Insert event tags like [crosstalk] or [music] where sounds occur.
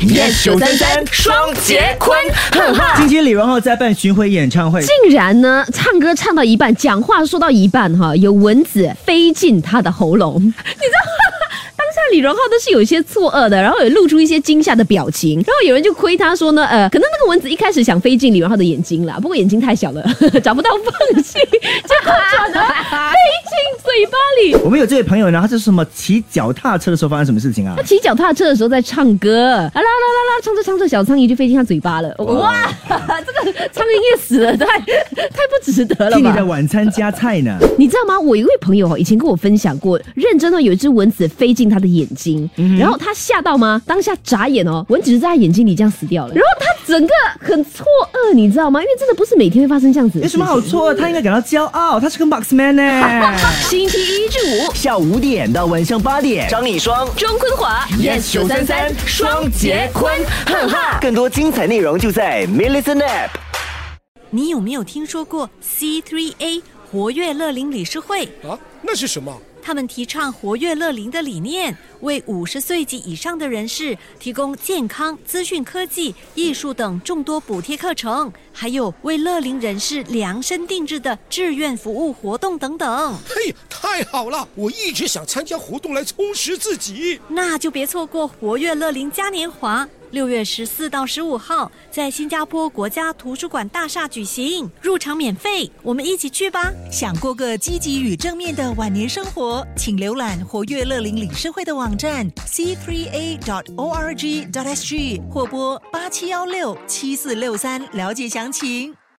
Yes 九三三双节坤，哈哈。今天李荣浩在办巡回演唱会，竟然呢，唱歌唱到一半，讲话说到一半，哈，有蚊子飞进他的喉咙，[laughs] 你知道。李荣浩都是有一些错愕的，然后也露出一些惊吓的表情，然后有人就亏他说呢，呃，可能那个蚊子一开始想飞进李荣浩的眼睛啦，不过眼睛太小了，[laughs] 找不到缝隙，就转而飞进嘴巴里。我们有这位朋友呢，他是什么骑脚踏车的时候发生什么事情啊？他骑脚踏车的时候在唱歌，啊啦啦啦啦，唱着唱着小苍蝇就飞进他嘴巴了，哇，[laughs] 这个苍蝇也死了，太 [laughs] 太不值得了吧？替你的晚餐加菜呢？你知道吗？我一位朋友以前跟我分享过，认真的有一只蚊子飞进他的眼。眼睛，然后他吓到吗？当下眨眼哦，蚊子在他眼睛里这样死掉了。然后他整个很错愕，你知道吗？因为真的不是每天会发生这样子。有什么好错愕？他应该感到骄傲，他是个 boxman 呢。[laughs] 星期一至五下午五点到晚上八点，张丽双、庄坤华，yes 九三三双杰坤，哈哈。更多精彩内容就在 m i l l i c e n App。你有没有听说过 C3A 活跃乐龄理事会？啊，那是什么？他们提倡活跃乐龄的理念，为五十岁及以上的人士提供健康、资讯科技、艺术等众多补贴课程，还有为乐龄人士量身定制的志愿服务活动等等。嘿，太好了！我一直想参加活动来充实自己。那就别错过活跃乐龄嘉年华。六月十四到十五号，在新加坡国家图书馆大厦举行，入场免费，我们一起去吧！想过个积极与正面的晚年生活，请浏览活跃乐龄理事会的网站 c three a dot o r g dot s g 或拨八七幺六七四六三了解详情。